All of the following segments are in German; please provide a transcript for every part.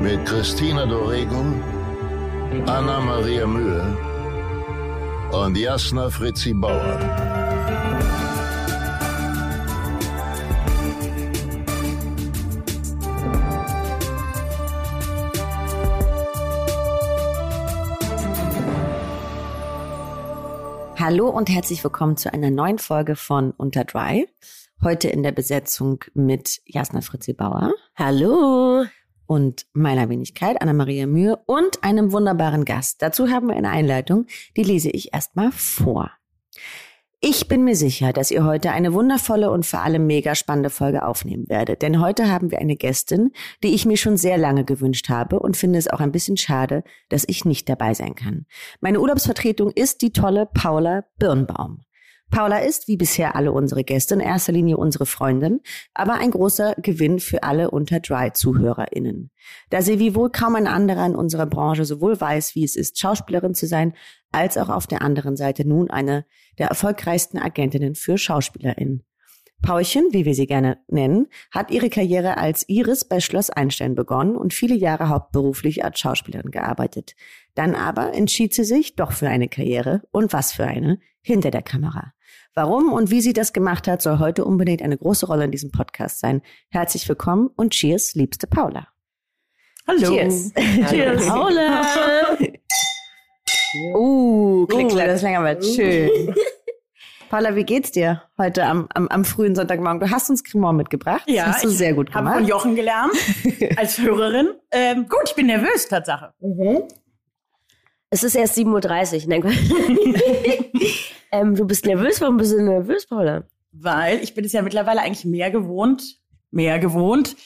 mit Christina Dorego, Anna Maria Mühe und Jasna Fritzi Bauer. Hallo und herzlich willkommen zu einer neuen Folge von Unter Dry. Heute in der Besetzung mit Jasna Fritzi Bauer. Hallo. Und meiner Wenigkeit, Anna-Maria Mühe und einem wunderbaren Gast. Dazu haben wir eine Einleitung, die lese ich erstmal vor. Ich bin mir sicher, dass ihr heute eine wundervolle und vor allem mega spannende Folge aufnehmen werdet. Denn heute haben wir eine Gästin, die ich mir schon sehr lange gewünscht habe und finde es auch ein bisschen schade, dass ich nicht dabei sein kann. Meine Urlaubsvertretung ist die tolle Paula Birnbaum. Paula ist, wie bisher alle unsere Gäste, in erster Linie unsere Freundin, aber ein großer Gewinn für alle unter Dry-ZuhörerInnen. Da sie wie wohl kaum ein anderer in unserer Branche sowohl weiß, wie es ist, Schauspielerin zu sein, als auch auf der anderen Seite nun eine der erfolgreichsten Agentinnen für SchauspielerInnen. Paulchen, wie wir sie gerne nennen, hat ihre Karriere als Iris bei Schloss Einstein begonnen und viele Jahre hauptberuflich als Schauspielerin gearbeitet. Dann aber entschied sie sich doch für eine Karriere und was für eine hinter der Kamera. Warum und wie sie das gemacht hat, soll heute unbedingt eine große Rolle in diesem Podcast sein. Herzlich willkommen und Cheers, liebste Paula. Hallo. Cheers. Cheers. Paula. Uh, klick, uh, das ist länger wird. Schön. Paula, wie geht's dir heute am, am, am frühen Sonntagmorgen? Du hast uns Cremant mitgebracht. Ja, das hast du sehr gut gemacht. Habe von Jochen gelernt als Hörerin. Ähm, gut, ich bin nervös, Tatsache. Mhm. Es ist erst 7.30 Uhr. Nein, ähm, du bist nervös. Warum bist du nervös, Paula? Weil ich bin es ja mittlerweile eigentlich mehr gewohnt, mehr gewohnt,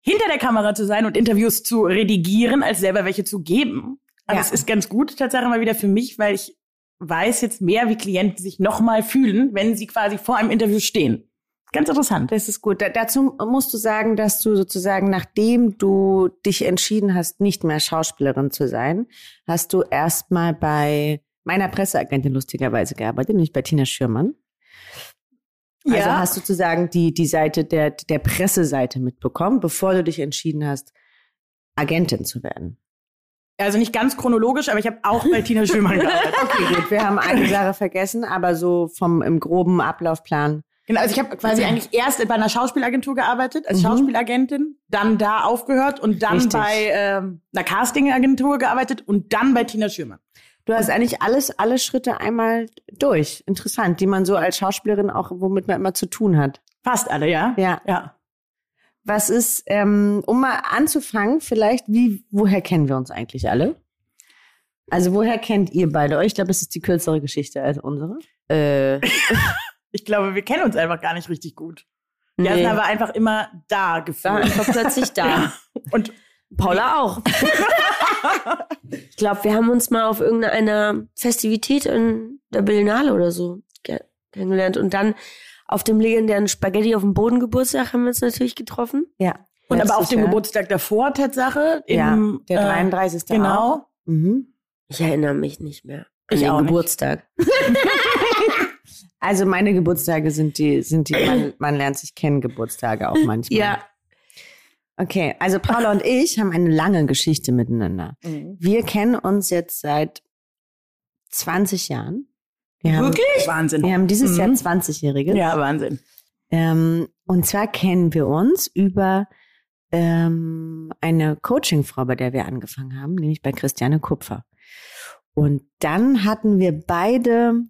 hinter der Kamera zu sein und Interviews zu redigieren, als selber welche zu geben. Aber ja. es ist ganz gut, Tatsache mal wieder für mich, weil ich weiß jetzt mehr, wie Klienten sich nochmal fühlen, wenn sie quasi vor einem Interview stehen. Ganz interessant. Das ist gut. Da, dazu musst du sagen, dass du sozusagen, nachdem du dich entschieden hast, nicht mehr Schauspielerin zu sein, hast du erstmal bei meiner Presseagentin lustigerweise gearbeitet, nämlich bei Tina Schürmann. Also ja. Also hast du sozusagen die, die Seite der, der Presseseite mitbekommen, bevor du dich entschieden hast, Agentin zu werden. Also nicht ganz chronologisch, aber ich habe auch bei Tina Schürmann gearbeitet. Okay, gut. Wir haben eine Sache vergessen, aber so vom im groben Ablaufplan Genau, also ich habe quasi eigentlich erst bei einer Schauspielagentur gearbeitet, als mhm. Schauspielagentin, dann da aufgehört und dann Richtig. bei ähm, einer Castingagentur gearbeitet und dann bei Tina Schürmann. Du hast eigentlich alles, alle Schritte einmal durch. Interessant, die man so als Schauspielerin auch, womit man immer zu tun hat. Fast alle, ja? Ja. Ja. Was ist, ähm, um mal anzufangen, vielleicht, wie, woher kennen wir uns eigentlich alle? Also woher kennt ihr beide euch? Ich glaube, es ist die kürzere Geschichte als unsere. Äh. Ich glaube, wir kennen uns einfach gar nicht richtig gut. Wir nee. sind aber einfach immer da gefühlt. War einfach plötzlich da. Ja. Und Paula auch. ich glaube, wir haben uns mal auf irgendeiner Festivität in der Berlinale oder so kennengelernt. Und dann auf dem legendären Spaghetti auf dem Boden Geburtstag haben wir uns natürlich getroffen. Ja. Und aber auf dem. Geburtstag davor, Tatsache. Ja, der 33. Äh, genau. Mhm. Ich erinnere mich nicht mehr. Ich auch Geburtstag. Also meine Geburtstage sind die, sind die, man, man lernt sich kennen, Geburtstage auch manchmal. Ja. Okay, also Paula und ich haben eine lange Geschichte miteinander. Mhm. Wir kennen uns jetzt seit 20 Jahren. Wir Wirklich? Haben, Wahnsinn. Wir haben dieses mhm. Jahr 20-Jährige. Ja, Wahnsinn. Ähm, und zwar kennen wir uns über ähm, eine Coachingfrau, bei der wir angefangen haben, nämlich bei Christiane Kupfer. Und dann hatten wir beide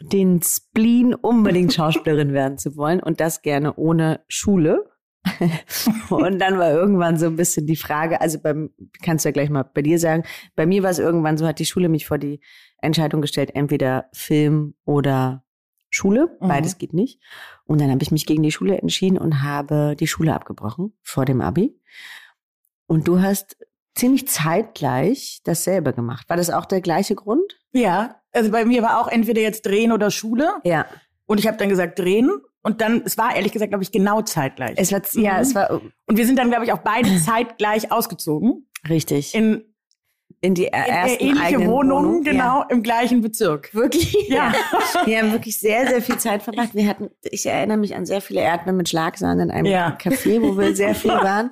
den Spleen, unbedingt Schauspielerin werden zu wollen und das gerne ohne Schule. und dann war irgendwann so ein bisschen die Frage, also beim, kannst du ja gleich mal bei dir sagen, bei mir war es irgendwann so, hat die Schule mich vor die Entscheidung gestellt, entweder Film oder Schule, mhm. beides geht nicht. Und dann habe ich mich gegen die Schule entschieden und habe die Schule abgebrochen vor dem Abi. Und du hast ziemlich zeitgleich dasselbe gemacht. War das auch der gleiche Grund? Ja, also bei mir war auch entweder jetzt drehen oder Schule. Ja. Und ich habe dann gesagt drehen. Und dann, es war ehrlich gesagt, glaube ich, genau zeitgleich. Es war, ja, Mhm. es war und wir sind dann, glaube ich, auch beide zeitgleich ausgezogen. richtig. In, In die in ersten ähnliche Wohnungen, Wohnung. genau, im gleichen Bezirk. Ja. Wirklich? Ja. Wir haben wirklich sehr, sehr viel Zeit verbracht. Wir hatten, ich erinnere mich an sehr viele Erdbeeren mit Schlagsahne in einem Ja. Café, wo wir sehr viel waren.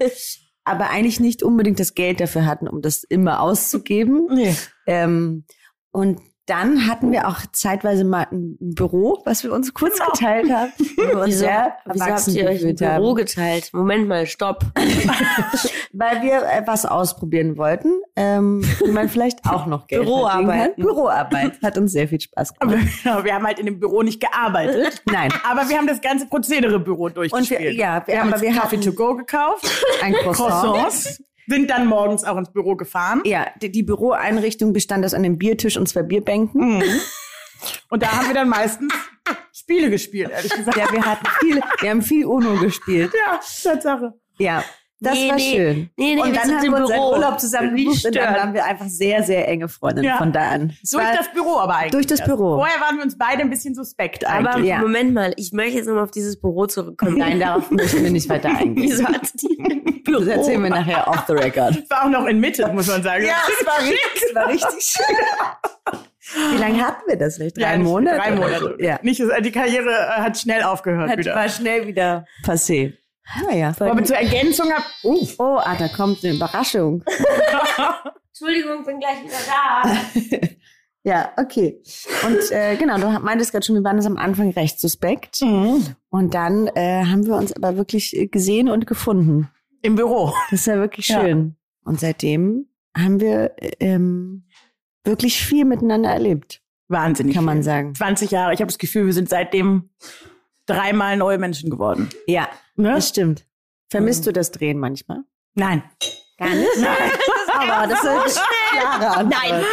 Aber eigentlich nicht unbedingt das Geld dafür hatten, um das immer auszugeben. Nee. Ähm, und dann hatten wir auch zeitweise mal ein Büro, was wir uns kurz Genau. geteilt haben. wir Wieso, sehr wieso habt ihr euch ein Büro haben. geteilt? Moment mal, stopp. Weil wir äh, was ausprobieren wollten, ähm, wie man vielleicht auch noch Geld Büroarbeit. Büroarbeit. Hat uns sehr viel Spaß Aber gemacht. genau, wir haben halt in dem Büro nicht gearbeitet. Nein. Aber wir haben das ganze Prozedere-Büro Und durchgespielt. wir, ja, wir haben aber wir Kaffee hatten to go gekauft, ein Croissant. Croissants, sind dann morgens auch ins Büro gefahren. Ja, die, die Büroeinrichtung bestand aus einem Biertisch und zwei Bierbänken. Mhm. Und da haben wir dann meistens Spiele gespielt, ehrlich gesagt. Ja, wir hatten viel, wir haben viel Uno gespielt. Ja, Tatsache. Ja, das Nee, war nee. schön. Nee, nee, und wir dann sind haben im wir unseren Büro. Urlaub zusammen gebucht und dann waren wir einfach sehr, sehr enge Freundinnen Ja. von da an. Es Durch war- das Büro aber eigentlich. Durch das erst. Büro. Vorher waren wir uns beide ein bisschen suspekt Aber eigentlich. Ja. Moment mal, ich möchte jetzt nochmal auf dieses Büro zurückkommen. Nein, darauf müssen wir nicht weiter eingehen. Wieso hat die ein Büro? Das erzählen wir nachher off the record. Es war auch noch in Mitte, muss man sagen. es war richtig, es war richtig schön. Wie lange hatten wir das nicht? Drei Ja, Monate? Drei Monate. Ja. Nicht, die Karriere äh, hat schnell aufgehört Hat, wieder. war schnell wieder passé. Naja. Aber zur Ergänzung hab, uh, Oh, ah, da kommt eine Überraschung. Entschuldigung, bin gleich wieder da. Ja, okay. Und äh, genau, du meintest gerade schon, wir waren uns am Anfang recht suspekt. Und dann äh, haben wir uns aber wirklich äh, gesehen und gefunden. im Büro. Das ist ja wirklich Ja. schön. Und seitdem haben wir äh, ähm, wirklich viel miteinander erlebt, Wahnsinnig. kann man viel. sagen. 20 Jahre. Ich habe das Gefühl, wir sind seitdem dreimal neue Menschen geworden. Ja, Ne? das stimmt. Vermisst du das Drehen manchmal? Nein. Gar nicht? aber das ist klare Antwort. Nein.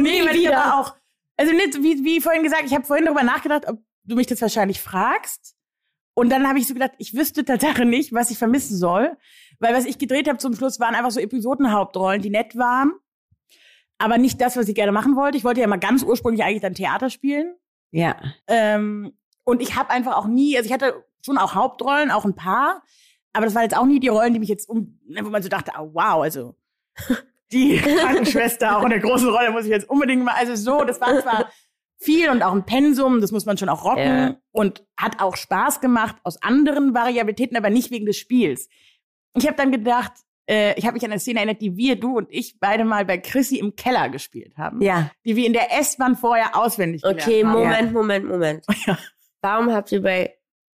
Nee, weil ich aber auch, also nicht, wie, wie vorhin gesagt, ich habe vorhin darüber nachgedacht, ob du mich das wahrscheinlich fragst. Und dann habe ich so gedacht, ich wüsste tatsächlich nicht, was ich vermissen soll. Weil was ich gedreht habe zum Schluss waren einfach so Episodenhauptrollen, die nett waren. Aber nicht das, was ich gerne machen wollte. Ich wollte ja mal ganz ursprünglich eigentlich dann Theater spielen. Ja. Ähm, und ich habe einfach auch nie, also ich hatte schon auch Hauptrollen, auch ein paar, aber das waren jetzt auch nie die Rollen, die mich jetzt um, ne, wo man so dachte, oh, wow, also die Krankenschwester auch in der großen Rolle muss ich jetzt unbedingt mal, also so, das war zwar viel und auch ein Pensum, das muss man schon auch rocken Ja. und hat auch Spaß gemacht aus anderen Variabilitäten, aber nicht wegen des Spiels. Ich habe dann gedacht, äh, ich habe mich an eine Szene erinnert, die wir, du und ich beide mal bei Chrissy im Keller gespielt haben, Ja. die wir in der S-Bahn vorher auswendig gelernt Okay, haben. Moment, Moment, Moment. Ja. Warum habt ihr bei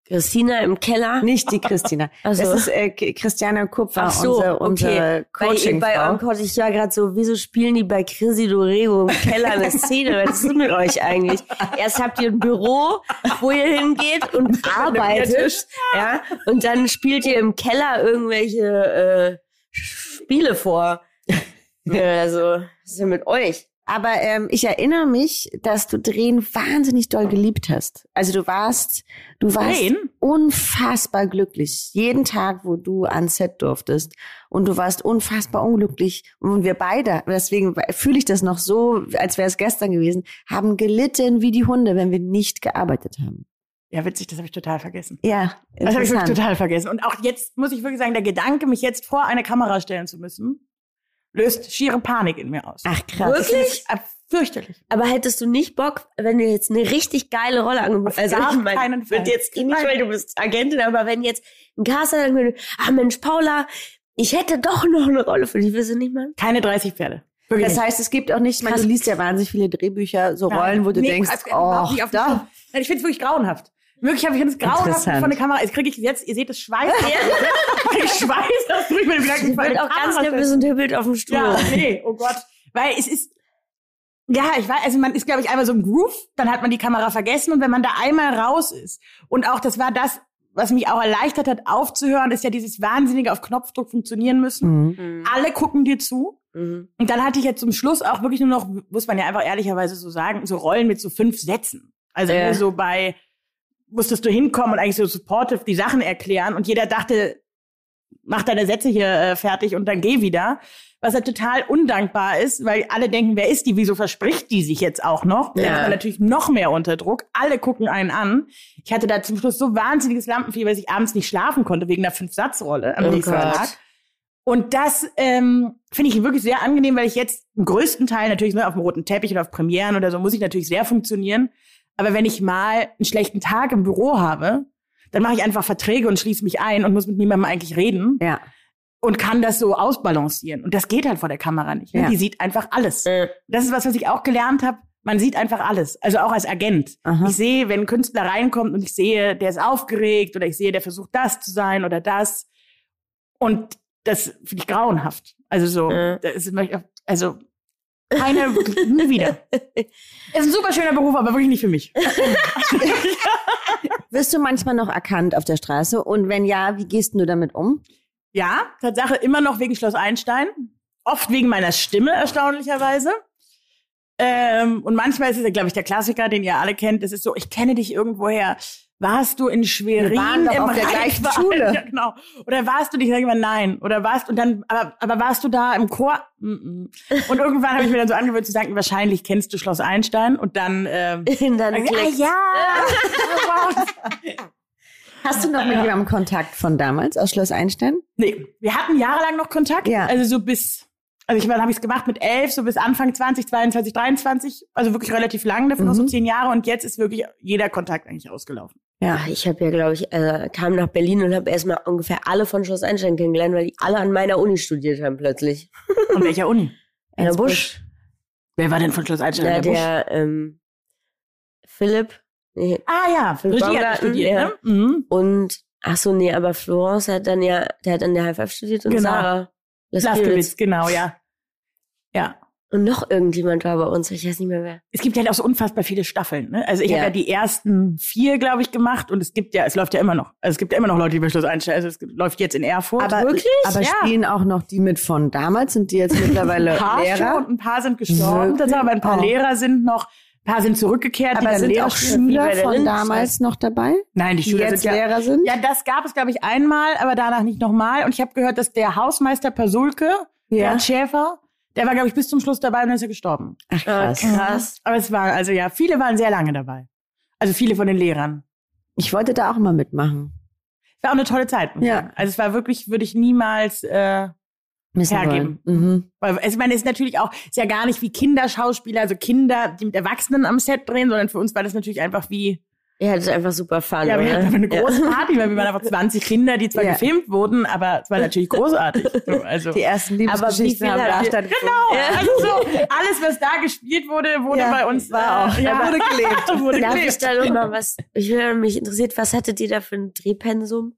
Christina im Keller? Nicht die Christina. Ach so. Das ist äh, Christiane Kupfer, Ach so, unsere, unsere okay. Bei, coaching bei eurem Coach, ich war gerade so, wieso spielen die bei Chrissy Dorego im Keller eine Szene? Was ist mit euch eigentlich? Erst habt ihr ein Büro, wo ihr hingeht und arbeitet, ja, und dann spielt ihr im Keller irgendwelche äh, Spiele vor. Ja, also, was ist denn mit euch? Aber ähm, ich erinnere mich, dass du Drehen wahnsinnig doll geliebt hast. Also du warst, du warst Drehen? unfassbar glücklich. Jeden Tag, wo du ans Set durftest. Und du warst unfassbar unglücklich. Und wir beide, deswegen fühle ich das noch so, als wäre es gestern gewesen, haben gelitten wie die Hunde, wenn wir nicht gearbeitet haben. Ja, witzig, das habe ich total vergessen. Ja, Das habe ich wirklich total vergessen. Und auch jetzt muss ich wirklich sagen, der Gedanke, mich jetzt vor eine Kamera stellen zu müssen, löst schiere Panik in mir aus. Ach krass. Ist äh, fürchterlich. Aber hättest du nicht Bock, wenn du jetzt eine richtig geile Rolle angeboten gar keinen Fall. wird jetzt nicht, weil du bist Agentin, aber wenn jetzt ein Caster sagen würde, ah Mensch, Paula, ich hätte doch noch eine Rolle für dich, willst du nicht machen? Keine 30 Pferde. Wirklich Das nicht. heißt, es gibt auch nicht, ich meine, du liest ja wahnsinnig viele Drehbücher, so. Rollen, wo du Nee, denkst, also oh, da. Ich finde es wirklich grauenhaft. Wirklich, habe ich es grauenhaft von der Kamera. Jetzt kriege ich jetzt, ihr seht es Schweiß. ich krieg Schweiß aus durch meine Gedanken. Ich bin auch ganz nervös und hübbelt auf dem Stuhl. Ja, nee, oh Gott. Weil es ist, ja, ich weiß, also man ist, glaube ich, einmal so im Groove, dann hat man die Kamera vergessen und wenn man da einmal raus ist und auch das war das, was mich auch erleichtert hat, aufzuhören, ist ja dieses wahnsinnige auf Knopfdruck funktionieren müssen. Mhm. Mhm. Alle gucken dir zu. Mhm. Und dann hatte ich jetzt zum Schluss auch wirklich nur noch, muss man ja einfach ehrlicherweise so sagen, so Rollen mit so fünf Sätzen. Also nur so bei, musstest du hinkommen und eigentlich so supportive die Sachen erklären und jeder dachte, mach deine Sätze hier äh, fertig und dann geh wieder. Was halt total undankbar ist, weil alle denken, wer ist die, wieso verspricht die sich jetzt auch noch? Ja. Dann ist man natürlich noch mehr unter Druck. Alle gucken einen an. Ich hatte da zum Schluss so wahnsinniges Lampenfieber, dass ich abends nicht schlafen konnte wegen der Fünf-Satz-Rolle am oh nächsten Tag. Und das ähm, finde ich wirklich sehr angenehm, weil ich jetzt im größten Teil natürlich ne, auf dem roten Teppich oder auf Premieren oder so muss ich natürlich sehr funktionieren. Aber wenn ich mal einen schlechten Tag im Büro habe, dann mache ich einfach Verträge und schließe mich ein und muss mit niemandem eigentlich reden. Ja. Und kann das so ausbalancieren. Und das geht halt vor der Kamera nicht. Ne? Ja. Die sieht einfach alles. Äh. Das ist was, was ich auch gelernt habe. Man sieht einfach alles. Also auch als Agent. Aha. Ich sehe, wenn ein Künstler reinkommt und ich sehe, der ist aufgeregt oder ich sehe, der versucht das zu sein oder das. Und das finde ich grauenhaft. Also so, äh. das ist, also keine, nie wieder. Ist ein super schöner Beruf, aber wirklich nicht für mich. Wirst du manchmal noch erkannt auf der Straße? Und wenn ja, wie gehst du damit um? Ja, Tatsache immer noch wegen Schloss Einstein. Oft wegen meiner Stimme, erstaunlicherweise. Ähm, und manchmal ist es, glaube ich, der Klassiker, den ihr alle kennt. Das ist so, ich kenne dich irgendwoher warst du in Schwerin Wir waren doch auf der gleichen Schule? Ja, genau. Oder warst du, ich sage immer nein. Oder warst und dann, aber, aber warst du da im Chor? Mm -mm. Und irgendwann habe ich mir dann so angewöhnt zu sagen, wahrscheinlich kennst du Schloss Einstein und dann, ähm, In dann ah, ja. Hast du noch mit jemandem Kontakt von damals aus Schloss Einstein? Nee, wir hatten jahrelang noch Kontakt. Ja. Also so bis also ich meine, habe ich es gemacht mit elf, so bis Anfang 20, 22, 23, also wirklich relativ lang, davon mhm. so zehn Jahre und jetzt ist wirklich jeder Kontakt eigentlich ausgelaufen. Ja, ich habe ja, glaube ich, äh, kam nach Berlin und habe erstmal ungefähr alle von Schloss Einstein kennengelernt, weil die alle an meiner Uni studiert haben plötzlich. An welcher Uni? An der Busch. Wer war denn von Schloss Einstein an der Busch? Der, ähm, Philipp. Nee, ah ja, Philipp Regie hat studiert, ja. ne? Mhm. Und, ach so, nee, aber Florence hat dann ja, der hat an der HFF studiert und genau. Sarah. Laskewitz, genau, ja. Ja. Und noch irgendjemand war bei uns, ich weiß nicht mehr wer. Es gibt ja halt auch so unfassbar viele Staffeln. Ne? Also ich ja. habe ja die ersten vier, glaube ich, gemacht und es gibt ja, es läuft ja immer noch. Also es gibt ja immer noch Leute, die bei Schluss einstellen. Also es läuft jetzt in Erfurt. Aber wirklich? Aber ja. spielen auch noch die mit von damals? Sind die jetzt mittlerweile ein paar Lehrer? Schon, und ein paar sind gestorben. Das aber ein paar oh. Lehrer sind noch. Ein paar sind zurückgekehrt. Aber die sind Lehrer auch Schüler von damals noch dabei? Nein, die, die Schüler jetzt sind ja, Lehrer sind? Ja, das gab es, glaube ich, einmal, aber danach nicht nochmal. Und ich habe gehört, dass der Hausmeister Pasulke, ja. Bernd Schäfer, der war, glaube ich, bis zum Schluss dabei und dann ist er gestorben. Ach, krass. krass. Aber es war, also ja, viele waren sehr lange dabei. Also viele von den Lehrern. Ich wollte da auch mal mitmachen. Es war auch eine tolle Zeit. Ja. Also es war wirklich, würde ich niemals äh, hergeben. Mhm. Weil also ich meine, es ist natürlich auch, ist ja gar nicht wie Kinderschauspieler, also Kinder, die mit Erwachsenen am Set drehen, sondern für uns war das natürlich einfach wie ja, das ist einfach super fun. Ja, wir hatten einfach eine große Party, weil wir waren einfach 20 Kinder, die zwar ja. gefilmt wurden, aber es war natürlich großartig. Also, die ersten Liebesgeschichten haben da stattgefunden. Genau, ja. also so, alles, was da gespielt wurde, wurde ja, bei uns war auch. Ja, wurde gelebt. wurde Darf gelebt. ich da noch mal was, ich höre mich interessiert, was hattet ihr da für ein Drehpensum?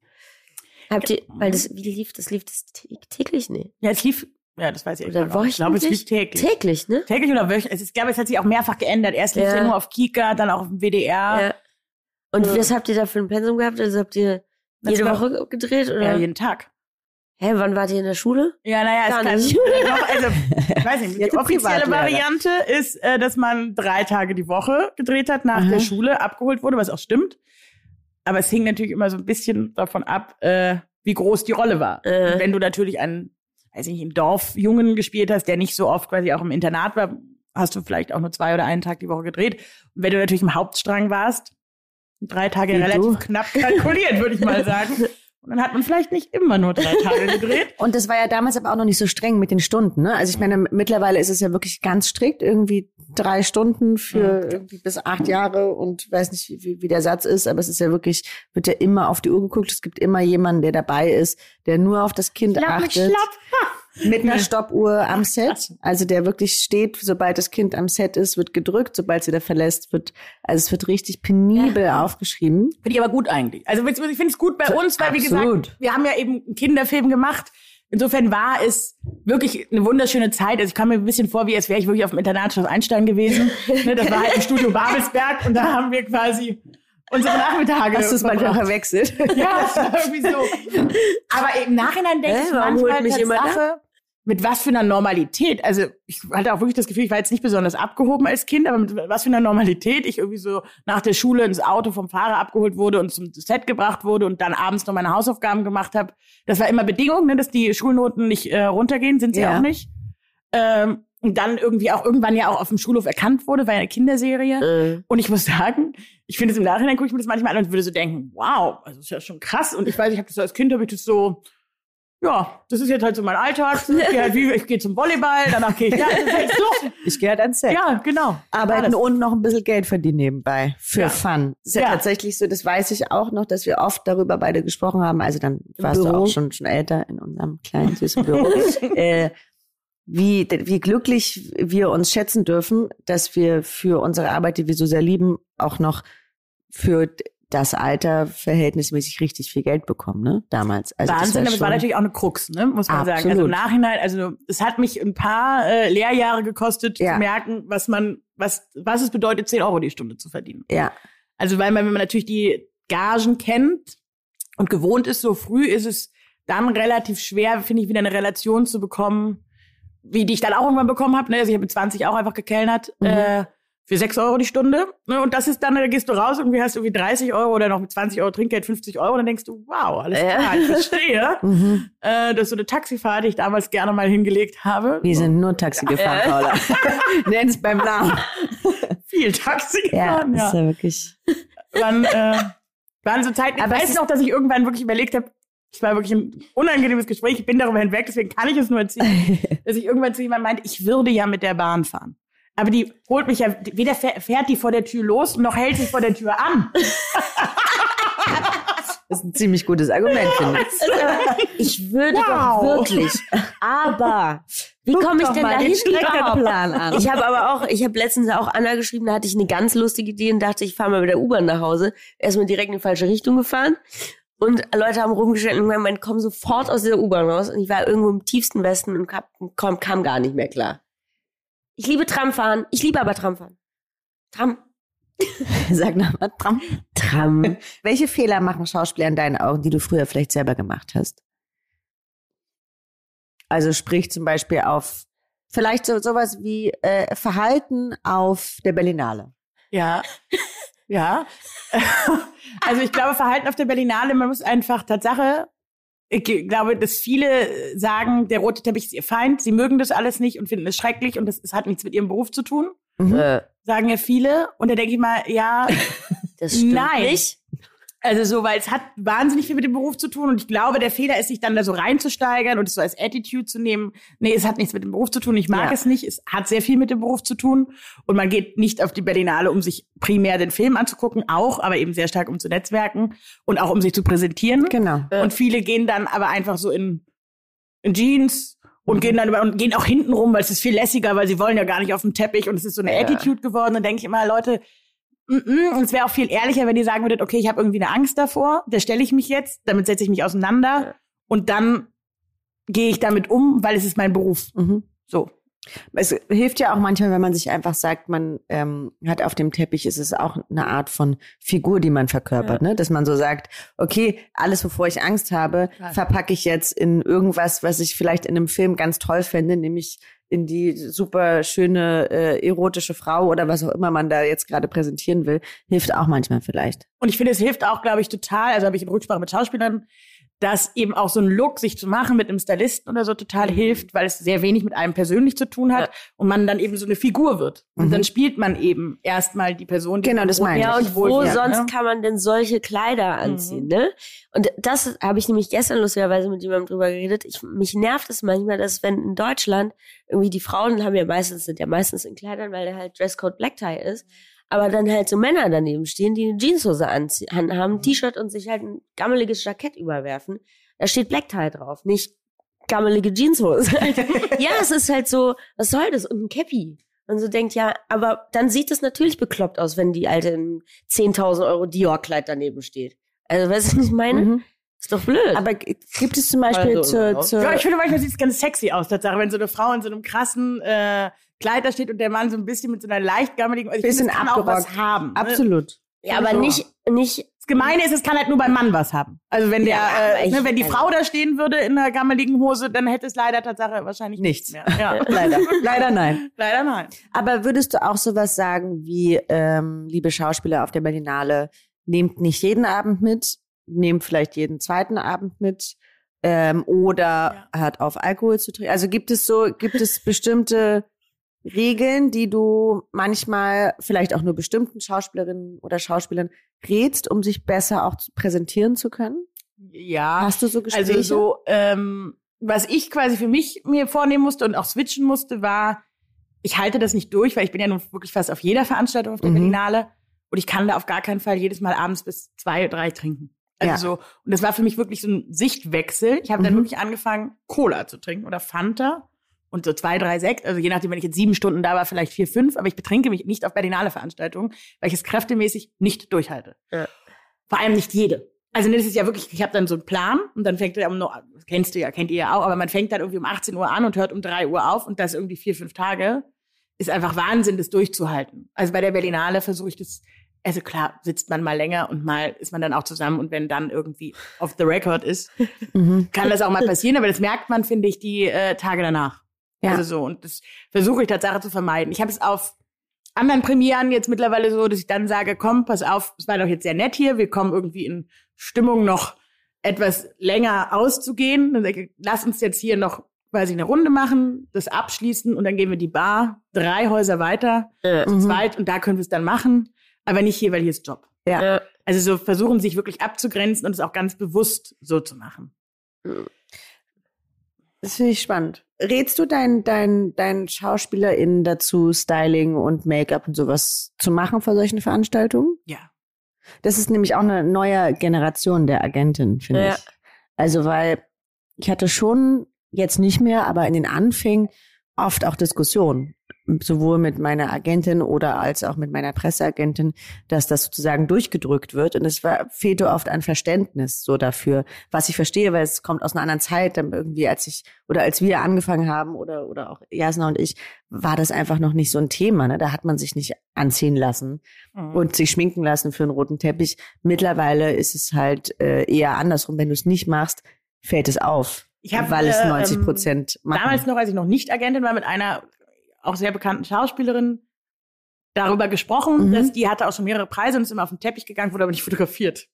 Habt ihr, weil das, wie lief das? Lief das täglich? Nee. Ja, es lief ja, das weiß ich oder wöchentlich? Ich glaube, es lief täglich. Täglich, ne? Täglich oder wöchentlich. Ich glaube, es hat sich auch mehrfach geändert. Erst lief es ja nur auf Kika, dann auch auf dem WDR. Ja. Und ja. was habt ihr da für ein Pensum gehabt? Also habt ihr jede Woche gedreht oder? Ja, jeden Tag. Hä, wann wart ihr in der Schule? Ja, naja, Gar es nicht. kann, also, ich weiß nicht, die offizielle Variante ist, äh, dass man drei Tage die Woche gedreht hat, nach Aha. der Schule abgeholt wurde, was auch stimmt. Aber es hing natürlich immer so ein bisschen davon ab, äh, wie groß die Rolle war. Äh. Wenn du natürlich einen, weiß ich nicht, im Dorf Jungen gespielt hast, der nicht so oft quasi auch im Internat war, hast du vielleicht auch nur zwei oder einen Tag die Woche gedreht. Und wenn du natürlich im Hauptstrang warst, drei Tage Wie relativ du? knapp kalkuliert, würde ich mal sagen. Und dann hat man vielleicht nicht immer nur drei Tage gedreht. Und das war ja damals aber auch noch nicht so streng mit den Stunden. Ne? Also ich meine, mittlerweile ist es ja wirklich ganz strikt, irgendwie drei Stunden für irgendwie bis acht Jahre und weiß nicht, wie, wie der Satz ist, aber es ist ja wirklich, wird ja immer auf die Uhr geguckt. Es gibt immer jemanden, der dabei ist, der nur auf das Kind schlapp, achtet. Schlapp. Mit einer Stoppuhr am Set. Also der wirklich steht, sobald das Kind am Set ist, wird gedrückt, sobald sie da verlässt, wird, also es wird richtig penibel ja. aufgeschrieben. Finde ich aber gut eigentlich. Also ich finde es gut bei uns, weil Absolut. wie gesagt, wir haben ja eben einen Kinderfilm gemacht. Insofern war es wirklich eine wunderschöne Zeit. Also ich kam mir ein bisschen vor, wie als wäre ich wirklich auf dem Internatschloss Einstein gewesen. Ne, das war halt im Studio Babelsberg und da haben wir quasi unsere Nachmittage. Hast du es manchmal verwechselt? Ja, irgendwie so. Aber im Nachhinein denke ich manchmal mich Sache, mit was für einer Normalität, also ich hatte auch wirklich das Gefühl, ich war jetzt nicht besonders abgehoben als Kind, aber mit was für einer Normalität ich irgendwie so nach der Schule ins Auto vom Fahrer abgeholt wurde und zum Set gebracht wurde und dann abends noch meine Hausaufgaben gemacht habe. Das war immer Bedingung, ne, dass die Schulnoten nicht äh, runtergehen, sind sie Ja. auch nicht. Ähm, und dann irgendwie auch irgendwann ja auch auf dem Schulhof erkannt wurde, war ja eine Kinderserie. Äh, Und ich muss sagen, ich finde es im Nachhinein, gucke ich mir das manchmal an und würde so denken, wow, also das ist ja schon krass. Und ich weiß, ich habe das so als Kind, habe ich das so, ja, das ist jetzt halt so mein Alltag. Ich gehe halt wie, ich gehe zum Volleyball, danach gehe ich halt so. Ich gehe halt ans Set. Ja, genau. Arbeiten Alles. und noch ein bisschen Geld verdienen nebenbei für Ja. Fun. Ist ja, Ja. tatsächlich so, das weiß ich auch noch, dass wir oft darüber beide gesprochen haben. Also dann warst du Büro. auch schon, schon älter in unserem kleinen süßen Büro. äh, wie, wie glücklich wir uns schätzen dürfen, dass wir für unsere Arbeit, die wir so sehr lieben, auch noch für das Alter verhältnismäßig richtig viel Geld bekommen, ne? Damals. Also das Wahnsinn, aber es war natürlich auch eine Krux, ne? muss man sagen. Also Absolut. im Nachhinein, also es hat mich ein paar äh, Lehrjahre gekostet, Ja. zu merken, was man, was, was es bedeutet, 10 Euro die Stunde zu verdienen. Ja, Also weil man, wenn man natürlich die Gagen kennt und gewohnt ist, so früh ist es dann relativ schwer, finde ich, wieder eine Relation zu bekommen, wie die ich dann auch irgendwann bekommen habe. Ne? Also ich habe mit 20 auch einfach gekellnert. Mhm. Äh, für 6 Euro die Stunde. Ne? Und das ist dann, da gehst du raus, irgendwie hast du irgendwie 30 Euro oder noch mit 20 Euro Trinkgeld 50 Euro. Und dann denkst du, wow, alles Ja. klar, ich verstehe. mhm. äh, das ist so eine Taxifahrt, die ich damals gerne mal hingelegt habe. wir sind nur Taxi gefahren, Paula. Nenn es beim Namen. viel Taxi Ja, gefahren. ist ja wirklich. Dann äh, waren so Zeiten, ich weiß noch, dass ich irgendwann wirklich überlegt habe, es war wirklich ein unangenehmes Gespräch, ich bin darüber hinweg, deswegen kann ich es nur erzählen, dass ich irgendwann zu jemandem meinte, ich würde ja mit der Bahn fahren. Aber die holt mich ja, weder fähr- fährt die vor der Tür los, noch hält sich vor der Tür an. Das ist ein ziemlich gutes Argument, finde ich. ich würde Wow. doch wirklich. Aber wie komme ich denn? Streckenplan an. Ich habe aber auch, ich habe letztens auch Anna geschrieben, da hatte ich eine ganz lustige Idee und dachte, ich fahre mal mit der U-Bahn nach Hause. Erstmal direkt in die falsche Richtung gefahren. Und Leute haben rumgestellt und gemeint, komm sofort aus dieser U-Bahn raus. Und ich war irgendwo im tiefsten Westen und kam, kam, kam gar nicht mehr klar. Ich liebe Tramfahren. Ich liebe aber Tramfahren. Tram. Sag nochmal, Tram. Tram. Welche Fehler machen Schauspieler in deinen Augen, die du früher vielleicht selber gemacht hast? Also sprich zum Beispiel auf vielleicht so sowas wie äh, Verhalten auf der Berlinale. Ja. Ja. Also ich glaube, Verhalten auf der Berlinale, man muss einfach Tatsache, ich glaube, dass viele sagen, der rote Teppich ist ihr Feind, sie mögen das alles nicht und finden es schrecklich und das, es hat nichts mit ihrem Beruf zu tun, Mhm. Äh, sagen ja viele. Und da denke ich mal, ja, das stimmt Nein. nicht. Also so, weil es hat wahnsinnig viel mit dem Beruf zu tun und ich glaube, der Fehler ist, sich dann da so reinzusteigern und es so als Attitude zu nehmen. Nee, es hat nichts mit dem Beruf zu tun, ich mag Ja. es nicht, es hat sehr viel mit dem Beruf zu tun und man geht nicht auf die Berlinale, um sich primär den Film anzugucken, auch, aber eben sehr stark um zu netzwerken und auch um sich zu präsentieren. Genau. Und viele gehen dann aber einfach so in, in Jeans und gehen dann über, und gehen auch hinten rum, weil es ist viel lässiger, weil sie wollen ja gar nicht auf dem Teppich und es ist so eine Ja. Attitude geworden. Dann denke ich immer, Leute, und es wäre auch viel ehrlicher, wenn ihr sagen würdet, okay, ich habe irgendwie eine Angst davor, da stelle ich mich jetzt, damit setze ich mich auseinander und dann gehe ich damit um, weil es ist mein Beruf. Mhm. So. Es hilft ja auch manchmal, wenn man sich einfach sagt, man ähm, hat auf dem Teppich, ist es auch eine Art von Figur, die man verkörpert, ne? Dass man so sagt, okay, alles, wovor ich Angst habe, verpacke ich jetzt in irgendwas, was ich vielleicht in einem Film ganz toll fände, nämlich in die super schöne äh, erotische Frau oder was auch immer man da jetzt gerade präsentieren will, hilft auch manchmal vielleicht. Und ich finde, es hilft auch, glaube ich, total, also habe ich in Rücksprache mit Schauspielern, dass eben auch so ein Look sich zu machen mit einem Stylisten oder so total hilft, weil es sehr wenig mit einem persönlich zu tun hat Ja. und man dann eben so eine Figur wird. Und Mhm. dann spielt man eben erstmal die Person, die Genau, das meine Ja, ich. und wo fühlt, sonst ne? kann man denn solche Kleider anziehen, ne? Und das habe ich nämlich gestern lustigerweise mit jemandem drüber geredet. Ich, mich nervt es manchmal, dass wenn in Deutschland irgendwie die Frauen haben ja meistens, sind ja meistens in Kleidern, weil der halt Dresscode Black Tie ist. Aber dann halt so Männer daneben stehen, die eine Jeanshose anziehen, haben, ein T-Shirt und sich halt ein gammeliges Jackett überwerfen. Da steht Black Tie drauf, nicht gammelige Jeanshose. ja, es ist halt so, was soll das? Und ein Cappy. Und so denkt, ja, aber dann sieht es natürlich bekloppt aus, wenn die alte im 10.000 Euro Dior-Kleid daneben steht. Also, weißt du, was ich meine? Mhm. Ist doch blöd. Aber gibt es zum Beispiel Also, zur, ja. zur Ja, ich finde manchmal sieht es ganz sexy aus, Tatsache, wenn so eine Frau in so einem krassen äh, Kleid da steht und der Mann so ein bisschen mit so einer leicht gammeligen, also ich Bisschen finde, es kann auch was haben. Ne? absolut. ja, aber nicht, nicht Das Gemeine ist, es kann halt nur beim Mann was haben. Also wenn der, Ja, äh, ne, wenn die also- Frau da stehen würde in einer gammeligen Hose, dann hätte es leider Tatsache wahrscheinlich Nichts. mehr. Ja, Leider. Leider nein. leider nein. Aber würdest du auch sowas sagen wie, ähm, liebe Schauspieler auf der Berlinale, nehmt nicht jeden Abend mit, nehmt vielleicht jeden zweiten Abend mit ähm, oder hört auf Alkohol zu trinken? Also gibt es so, gibt es bestimmte Regeln, die du manchmal vielleicht auch nur bestimmten Schauspielerinnen oder Schauspielern rätst, um sich besser auch präsentieren zu können? Ja. Hast du so Gespräche? Also so, ähm, was ich quasi für mich mir vornehmen musste und auch switchen musste, war, ich halte das nicht durch, weil ich bin ja nun wirklich fast auf jeder Veranstaltung auf der Mhm. Berlinale und ich kann da auf gar keinen Fall jedes Mal abends bis zwei, drei trinken. Also Ja. so, und das war für mich wirklich so ein Sichtwechsel. Ich habe dann Mhm. wirklich angefangen, Cola zu trinken oder Fanta und so zwei, drei Sekt. Also je nachdem, wenn ich jetzt sieben Stunden da war, vielleicht vier, fünf, aber ich betrinke mich nicht auf Berlinale-Veranstaltungen, weil ich es kräftemäßig nicht durchhalte. Ja. Vor allem nicht jede. Also das ist ja wirklich, ich habe dann so einen Plan und dann fängt er um, kennst du ja, kennt ihr ja auch, aber man fängt dann irgendwie um 18 Uhr an und hört um 3 Uhr auf und das irgendwie vier, fünf Tage. Ist einfach Wahnsinn, das durchzuhalten. Also bei der Berlinale versuche ich das, also klar, sitzt man mal länger und mal ist man dann auch zusammen und wenn dann irgendwie off the record ist, Mhm. kann das auch mal passieren, aber das merkt man, finde ich, die äh, Tage danach. Ja. Also so, und das versuche ich Tatsache zu vermeiden. Ich habe es auf anderen Premieren jetzt mittlerweile so, dass ich dann sage, komm, pass auf, es war doch jetzt sehr nett hier, wir kommen irgendwie in Stimmung noch etwas länger auszugehen. Dann sage ich, lass uns jetzt hier noch quasi eine Runde machen, das abschließen und dann gehen wir die Bar drei Häuser weiter, zu Mhm. zweit und da können wir es dann machen, aber nicht hier, weil hier ist Job. Ja. Ja. Also so versuchen sich wirklich abzugrenzen und es auch ganz bewusst so zu machen. Das finde ich spannend. Rätst du deinen dein, dein SchauspielerInnen dazu, Styling und Make-up und sowas zu machen vor solchen Veranstaltungen? Ja. Das ist nämlich auch eine neue Generation der Agentin, finde Ja. ich. Also, weil ich hatte schon jetzt nicht mehr, aber in den Anfängen oft auch Diskussionen, sowohl mit meiner Agentin oder als auch mit meiner Presseagentin, dass das sozusagen durchgedrückt wird. Und es war, fehlte oft ein Verständnis so dafür, was ich verstehe, weil es kommt aus einer anderen Zeit, dann irgendwie, als ich oder als wir angefangen haben oder, oder auch Jasna und ich, war das einfach noch nicht so ein Thema. Ne? Da hat man sich nicht anziehen lassen Mhm. und sich schminken lassen für einen roten Teppich. Mittlerweile ist es halt äh, eher andersrum. Wenn du es nicht machst, fällt es auf, Ich hab, weil es äh, 90 ähm, Prozent machen. damals noch, als ich noch nicht Agentin war, mit einer auch sehr bekannten Schauspielerin darüber gesprochen, Mhm. dass die hatte auch schon mehrere Preise und ist immer auf den Teppich gegangen, wurde aber nicht fotografiert.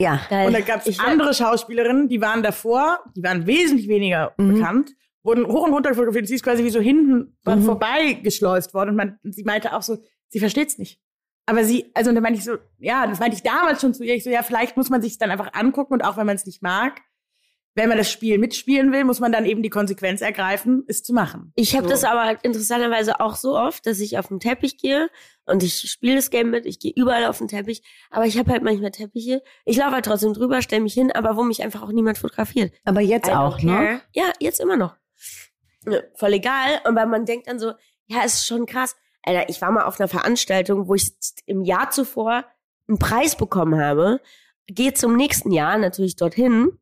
ja, Und dann gab es andere Schauspielerinnen, die waren davor, die waren wesentlich weniger Mhm. bekannt, wurden hoch und runter fotografiert sie ist quasi wie so hinten Mhm. vorbeigeschleust worden und man, sie meinte auch so, sie versteht's nicht. Aber sie, also und dann meinte ich so, ja, das meinte ich damals schon zu ihr, ich so, ja, vielleicht muss man sich dann einfach angucken und auch wenn man es nicht mag, wenn man das Spiel mitspielen will, muss man dann eben die Konsequenz ergreifen, es zu machen. Ich habe So. das aber interessanterweise auch so oft, dass ich auf den Teppich gehe und ich spiele das Game mit, ich gehe überall auf den Teppich, aber ich habe halt manchmal Teppiche. Ich laufe halt trotzdem drüber, stelle mich hin, aber wo mich einfach auch niemand fotografiert. aber jetzt I auch, ne? Ja, jetzt immer noch. Ja, voll egal. Und weil man denkt dann so, ja, es ist schon krass. Alter, ich war mal auf einer Veranstaltung, wo ich im Jahr zuvor einen Preis bekommen habe, gehe zum nächsten Jahr natürlich dorthin,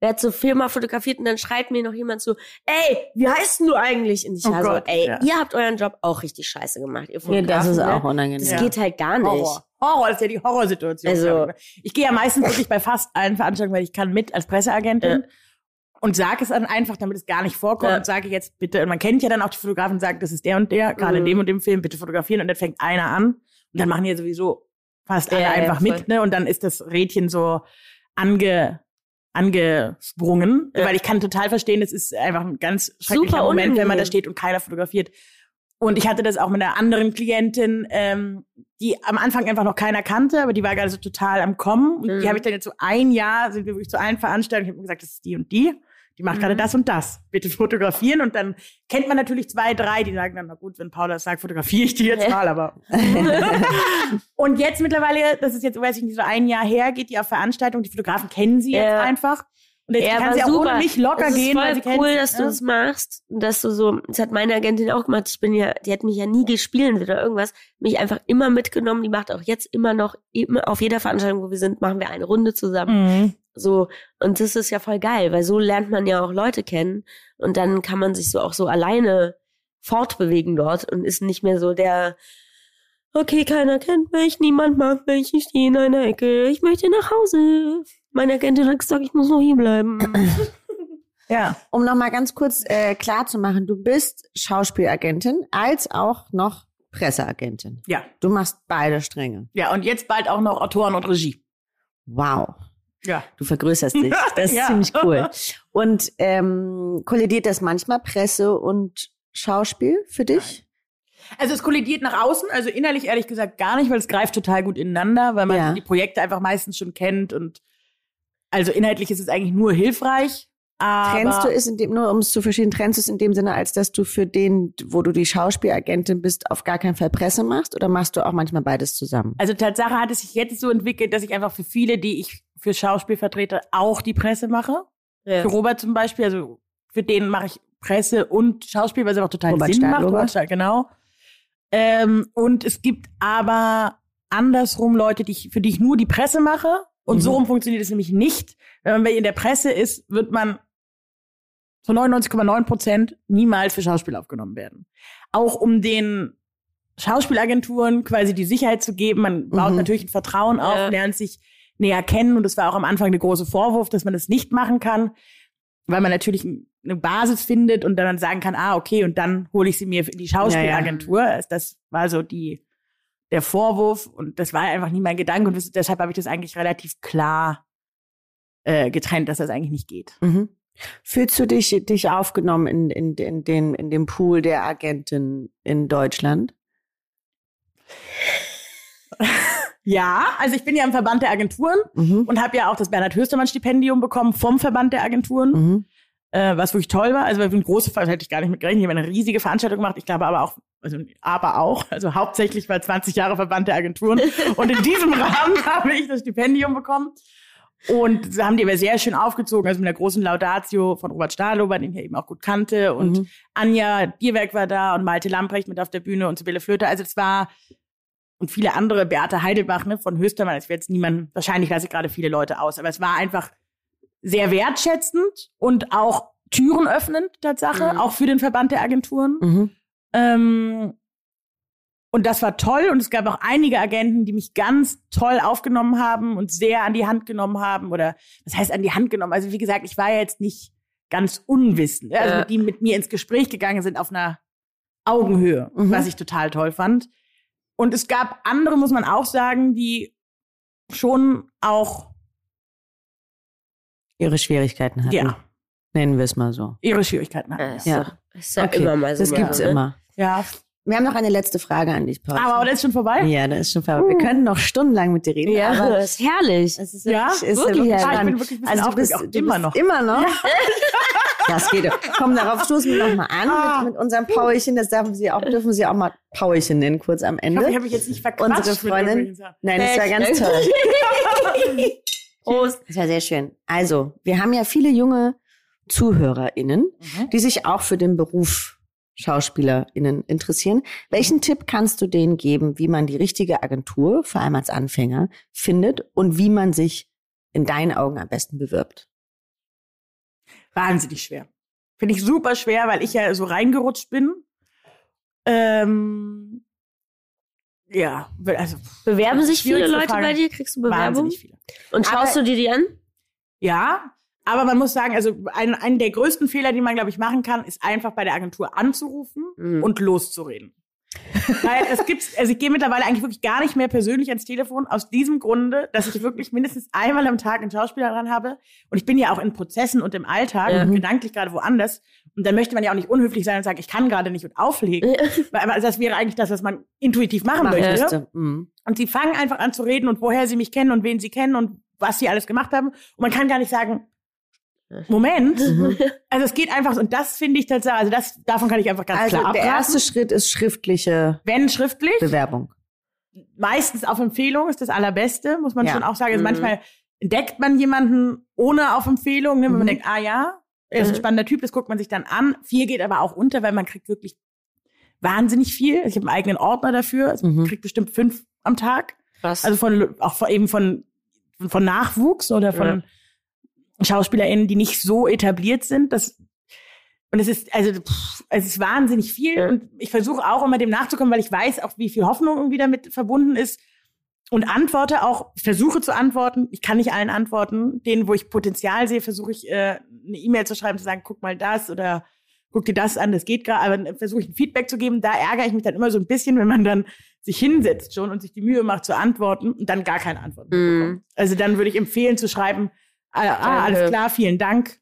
werde zur Firma fotografiert und dann schreit mir noch jemand so, ey, wie heißt denn du eigentlich? Und ich Oh war so, Gott, ey, ja. ihr habt euren Job auch richtig scheiße gemacht, ihr Ja, das ist ne? auch unangenehm. Das Ja. geht halt gar nicht. Horror. Horror ist ja die Horrorsituation. Also- ich gehe ja meistens wirklich bei fast allen Veranstaltungen, weil ich kann mit als Presseagentin und sage es dann einfach, damit es gar nicht vorkommt Ja. und sage jetzt bitte, und man kennt ja dann auch die Fotografen und sagt, das ist der und der, gerade in Mhm. dem und dem Film, bitte fotografieren und dann fängt einer an und dann machen ja sowieso fast alle Ja, ja, einfach voll. mit, ne, und dann ist das Rädchen so ange angesprungen, Ja. weil ich kann total verstehen, es ist einfach ein ganz schrecklicher Super Moment, wenn man da steht und keiner fotografiert. Und ich hatte das auch mit einer anderen Klientin, ähm, die am Anfang einfach noch keiner kannte, aber die war gerade so total am Kommen. Und Mhm. die habe ich dann jetzt so ein Jahr, sind wir wirklich zu allen Veranstaltungen, ich habe gesagt, das ist die und die. Die macht gerade Mhm. das und das. Bitte fotografieren. Und dann kennt man natürlich zwei, drei, die sagen dann, na gut, wenn Paula das sagt, fotografiere ich die jetzt mal, aber. und jetzt mittlerweile, das ist jetzt, weiß ich nicht, so ein Jahr her, geht die auf Veranstaltungen, die Fotografen kennen sie jetzt einfach. Und jetzt Ja, kann sie auch super. ohne mich locker das ist gehen, voll kennt cool, dass du ne? das machst. Und dass du so, das hat meine Agentin auch gemacht. Ich bin ja, die hat mich ja nie gespielt oder irgendwas. Mich einfach immer mitgenommen. Die macht auch jetzt immer noch, immer auf jeder Veranstaltung, wo wir sind, machen wir eine Runde zusammen. Mhm. So. Und das ist ja voll geil, weil so lernt man ja auch Leute kennen. Und dann kann man sich so auch so alleine fortbewegen dort und ist nicht mehr so der, okay, keiner kennt mich, niemand mag mich, ich stehe in einer Ecke, ich möchte nach Hause. Meine Agentin hat gesagt, ich muss noch hier bleiben. Ja. Um nochmal ganz kurz äh, klar zu machen, du bist Schauspielagentin als auch noch Presseagentin. Ja. Du machst beide Stränge. Ja, und jetzt bald auch noch Autoren und Regie. Wow. Ja. Du vergrößerst dich. Das ist Ja. ziemlich cool. Und ähm, kollidiert das manchmal Presse und Schauspiel für dich? Also es kollidiert nach außen, also innerlich ehrlich gesagt gar nicht, weil es greift total gut ineinander, weil man Ja. die Projekte einfach meistens schon kennt und also inhaltlich ist es eigentlich nur hilfreich. Aber Trennst du es in dem, nur um es zu verstehen, trennst du es in dem Sinne, als dass du für den, wo du die Schauspielagentin bist, auf gar keinen Fall Presse machst oder machst du auch manchmal beides zusammen? Also Tatsache hat es sich jetzt so entwickelt, dass ich einfach für viele, die ich für Schauspiel vertrete, auch die Presse mache. Ja. Für Robert zum Beispiel, also für den mache ich Presse und Schauspiel, weil es einfach total Robert Sinn macht. Stadlober. Robert genau. Ähm, und es gibt aber andersrum Leute, die ich, für die ich nur die Presse mache. Und Mhm. so rum funktioniert es nämlich nicht. Wenn man in der Presse ist, wird man zu 99,9 Prozent niemals für Schauspiel aufgenommen werden. Auch um den Schauspielagenturen quasi die Sicherheit zu geben. Man baut Mhm. natürlich ein Vertrauen auf, Ja. lernt sich näher kennen. Und das war auch am Anfang der große Vorwurf, dass man das nicht machen kann, weil man natürlich eine Basis findet und dann sagen kann, ah, okay, und dann hole ich sie mir in die Schauspielagentur. Das war so die, der Vorwurf und das war einfach nie mein Gedanke und deshalb habe ich das eigentlich relativ klar äh, getrennt, dass das eigentlich nicht geht. Mhm. Fühlst du dich, dich aufgenommen in, in, in, den, in dem Pool der Agentin in Deutschland? Ja, also ich bin ja im Verband der Agenturen Mhm. und habe ja auch das Bernhard Höstermann Stipendium bekommen vom Verband der Agenturen, Mhm. äh, was wirklich toll war. Also eine große, das hätte ich gar nicht mit gerechnet, ich habe eine riesige Veranstaltung gemacht. Ich glaube aber auch, also aber auch, also hauptsächlich war 20 Jahre Verband der Agenturen und in diesem Rahmen habe ich das Stipendium bekommen. Und sie haben die aber sehr schön aufgezogen, also mit einer großen Laudatio von Robert Stahlober, den ich ja eben auch gut kannte. Und Mhm. Anja Bierwerk war da und Malte Lamprecht mit auf der Bühne und Sibylle Flöter. Also es war, und viele andere, Beate Heidelbach ne, von Höstermann, es wird jetzt niemand, wahrscheinlich lasse ich gerade viele Leute aus, aber es war einfach sehr wertschätzend und auch Türen öffnend, Tatsache, Mhm. auch für den Verband der Agenturen. Mhm. Ähm, und das war toll. Und es gab auch einige Agenten, die mich ganz toll aufgenommen haben und sehr an die Hand genommen haben. Oder was heißt an die Hand genommen? Also wie gesagt, ich war ja jetzt nicht ganz unwissend. Also Ja. die mit mir ins Gespräch gegangen sind auf einer Augenhöhe, Mhm. was ich total toll fand. Und es gab andere, muss man auch sagen, die schon auch, Ihre Schwierigkeiten hatten. ja, Nennen wir es mal so. ihre Schwierigkeiten hatten. Ja, ist Ja. ist ja Okay, immer mal so. Das gibt's ne? immer. Ja, Wir haben noch eine letzte Frage an dich, Paul. aber das ist schon vorbei. ja, das ist schon vorbei. Wir könnten noch stundenlang mit dir reden. Ja, aber das ist herrlich. es ist Ja, wirklich, ist wirklich? Ja, ich bin wirklich ein bisschen also du bist, auch du immer bist noch. Immer noch? Das geht doch. Komm, darauf stoßen wir nochmal an Ah. mit, mit unserem Paulchen. Das dürfen Sie auch, dürfen Sie auch mal Paulchen nennen, kurz am Ich Ende. ich habe mich jetzt nicht verquatscht. Unsere Freundin. Nein, das war ganz toll. Prost. Das war sehr schön. Also, wir haben ja viele junge ZuhörerInnen, Mhm. die sich auch für den Beruf SchauspielerInnen interessieren. Welchen Tipp kannst du denen geben, wie man die richtige Agentur, vor allem als Anfänger, findet und wie man sich in deinen Augen am besten bewirbt? wahnsinnig schwer. Finde ich super schwer, weil ich ja so reingerutscht bin. Ähm, ja, also Bewerben sich viele Leute Frage. bei dir? Kriegst du Bewerbung? Wahnsinnig viele. Und schaust Aber- du dir die an? Ja, aber man muss sagen, also ein, ein der größten Fehler, die man, glaube ich, machen kann, ist einfach bei der Agentur anzurufen Mhm. und loszureden. Weil es gibt, also ich gehe mittlerweile eigentlich wirklich gar nicht mehr persönlich ans Telefon, aus diesem Grunde, dass ich wirklich mindestens einmal am Tag einen Schauspieler dran habe. Und ich bin ja auch in Prozessen und im Alltag Ja. und gedanklich gerade woanders. Und dann möchte man ja auch nicht unhöflich sein und sagen, ich kann gerade nicht und auflegen. Weil aber das wäre eigentlich das, was man intuitiv machen Machen möchte. Mhm. Und sie fangen einfach an zu reden und woher sie mich kennen und wen sie kennen und was sie alles gemacht haben. Und man kann gar nicht sagen, Moment. Mhm. Also es geht einfach, so. und das finde ich tatsächlich, also das, davon kann ich einfach ganz Also klar der abraten. erste Schritt ist schriftliche Wenn schriftlich, Bewerbung. meistens auf Empfehlung ist das allerbeste, muss man Ja. schon auch sagen. Also Mhm. manchmal entdeckt man jemanden ohne auf Empfehlung, ne, wenn man Mhm. denkt, ah ja, er ist ein Mhm. spannender Typ, das guckt man sich dann an. Viel geht aber auch unter, weil man kriegt wirklich wahnsinnig viel. Ich habe einen eigenen Ordner dafür, also Mhm. man kriegt bestimmt fünf am Tag. Krass. Also von, auch von, eben von, von Nachwuchs oder von SchauspielerInnen, die nicht so etabliert sind. Das, Und es ist, also, pff, es ist wahnsinnig viel. Und ich versuche auch immer dem nachzukommen, weil ich weiß auch, wie viel Hoffnung irgendwie damit verbunden ist. Und antworte auch, versuche zu antworten. Ich kann nicht allen antworten. Denen, wo ich Potenzial sehe, versuche ich, äh, eine E-Mail zu schreiben, zu sagen, guck mal das oder guck dir das an, das geht gerade. Aber dann versuche ich ein Feedback zu geben. Da ärgere ich mich dann immer so ein bisschen, wenn man dann sich hinsetzt schon und sich die Mühe macht zu antworten und dann gar keine Antwort Mhm. bekommt. Also dann würde ich empfehlen zu schreiben, ah, ah alles Danke. klar, vielen Dank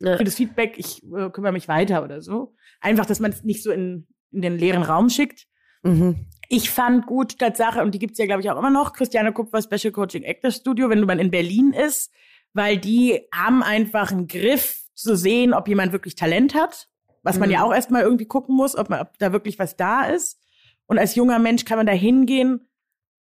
Ja. für das Feedback, ich äh, kümmere mich weiter oder so. Einfach, dass man es nicht so in, in den leeren Raum schickt. Mhm. Ich fand gut Tatsache, und die gibt's ja, glaube ich, auch immer noch, Christiane Kupfer Special Coaching Actors Studio, wenn man in Berlin ist, weil die haben einfach einen Griff zu sehen, ob jemand wirklich Talent hat, was man Mhm. ja auch erstmal irgendwie gucken muss, ob, man, ob da wirklich was da ist. Und als junger Mensch kann man da hingehen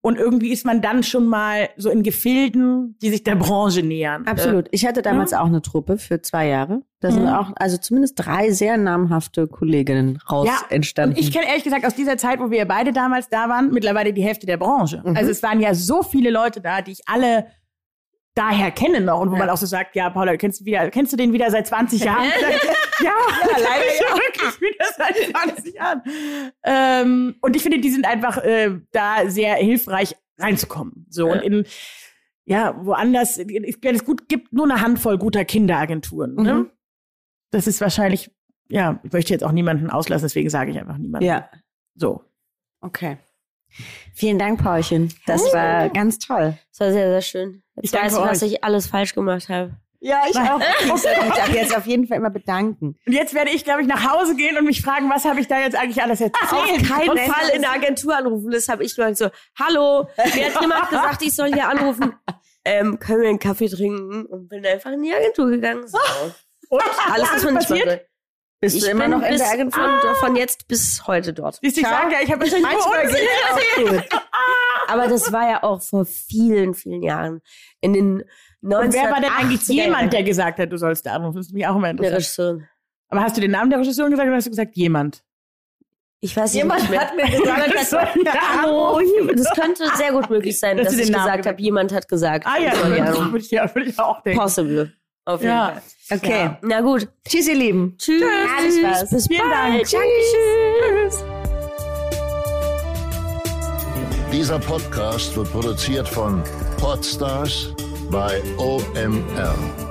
und irgendwie ist man dann schon mal so in Gefilden, die sich der Branche nähern. Absolut. Ich hatte damals auch eine Truppe für zwei Jahre. Da sind Mhm. auch, also zumindest drei sehr namhafte Kolleginnen raus Ja, entstanden. Und ich kenne ehrlich gesagt aus dieser Zeit, wo wir beide damals da waren, mittlerweile die Hälfte der Branche. Mhm. Also es waren ja so viele Leute da, die ich alle daher kenne noch und wo Ja. man auch so sagt, ja, Paula, kennst du wieder, kennst du den wieder seit 20 Jahren? ja, leider ja. wirklich wieder seit 20 Jahren. Ähm, und ich finde, die sind einfach äh, da sehr hilfreich reinzukommen. So Ja. und in ja, woanders, ich, es gut gibt nur eine Handvoll guter Kinderagenturen. Ne? Mhm. Das ist wahrscheinlich, ja, ich möchte jetzt auch niemanden auslassen, deswegen sage ich einfach niemanden. ja, So. okay. Vielen Dank, Paulchen. Das war ganz toll. Das war sehr, sehr schön. Ich Jetzt weiß danke ich, was ich alles falsch gemacht habe. Ja, ich auch. Ich ab jetzt auf jeden Fall immer bedanken. Und jetzt werde ich, glaube ich, nach Hause gehen und mich fragen, was habe ich da jetzt eigentlich alles erzählt? Auf keinen Und Fall in der Agentur anrufen. Das habe ich nur so, hallo, mir hat jemand gesagt, ich soll hier anrufen. Ähm, können wir einen Kaffee trinken? Und bin einfach in die Agentur gegangen. So. Und Alles, was man nicht passiert? Bist Ich du immer noch in der Agentur? Von, von jetzt bis heute dort. Siehst du, ich sage ja, ich habe Manchmal es auch gut. Aber das war ja auch vor vielen, vielen Jahren. In den 90 Und wer war denn eigentlich jemand, der gesagt hat, du sollst da anrufen? Das ist mich auch immer interessant. Regisseurin. Aber hast du den Namen der Regisseurin gesagt oder hast du gesagt jemand? Ich weiß nicht Jemand hat mir gesagt, Das ja Hallo, das könnte sehr gut möglich sein, Dass dass du ich den Namen gesagt gesagt habe, jemand hat gesagt. Ah ja, soll das anrufen. würde ich, ja, würde ich auch denken. Possible. Auf jeden Ja. Fall. Okay. Ja. Na gut. Tschüss, ihr Lieben. Tschüss. Alles was. Bis Vielen bald. Dank. Dankeschön. Dieser Podcast wird produziert von Podstars bei OMR.